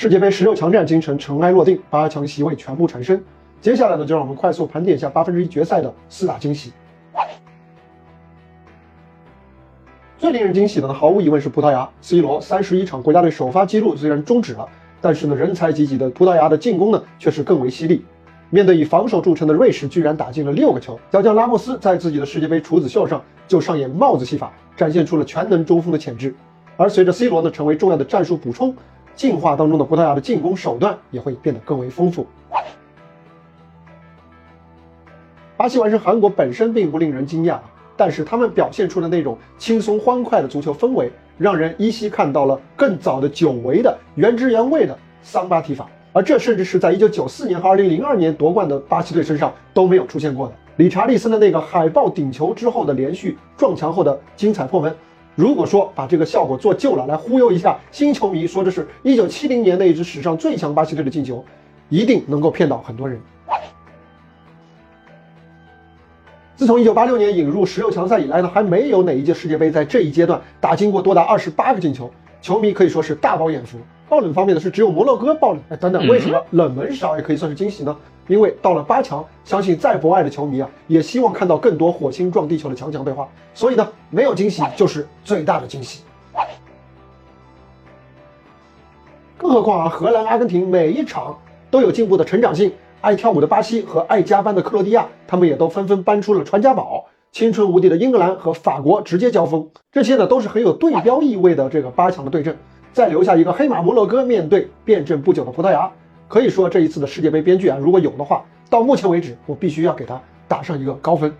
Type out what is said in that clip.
世界杯十六强战京城尘埃落定，八强席位全部产生。接下来呢，就让我们快速盘点一下八分之一决赛的四大惊喜。最令人惊喜的呢，毫无疑问是葡萄牙。C 罗三十一场国家队首发记录虽然终止了，但是呢，人才济济的葡萄牙的进攻呢却是更为犀利。面对以防守著称的瑞士，居然打进了六个球。小将拉莫斯在自己的世界杯处子秀上就上演帽子戏法，展现出了全能中锋的潜质。而随着 C 罗呢成为重要的战术补充。进化当中的葡萄牙的进攻手段也会变得更为丰富。巴西完胜韩国本身并不令人惊讶，但是他们表现出的那种轻松欢快的足球氛围，让人依稀看到了更早的久违的原汁原味的桑巴踢法，而这甚至是在1994年和2002年夺冠的巴西队身上都没有出现过的。理查利森的那个海豹顶球之后的连续撞墙后的精彩破门。如果说把这个效果做旧了，来忽悠一下新球迷，说这是一九七零年那一支史上最强巴西队的进球，一定能够骗到很多人。自从一九八六年引入十六强赛以来呢，还没有哪一届世界杯在这一阶段打进过多达二十八个进球，球迷可以说是大饱眼福。爆冷方面呢是只有摩洛哥爆冷，哎，等等，为什么冷门少也可以算是惊喜呢？因为到了八强，相信再博爱的球迷啊，也希望看到更多火星撞地球的强强对话。所以呢，没有惊喜就是最大的惊喜。更何况啊，荷兰、阿根廷每一场都有进步的成长性，爱跳舞的巴西和爱加班的克罗地亚，他们也都纷纷搬出了传家宝。青春无敌的英格兰和法国直接交锋，这些呢都是很有对标意味的这个八强的对阵。再留下一个黑马摩洛哥面对变阵不久的葡萄牙，可以说这一次的世界杯编剧啊，如果有的话，到目前为止我必须要给他打上一个高分。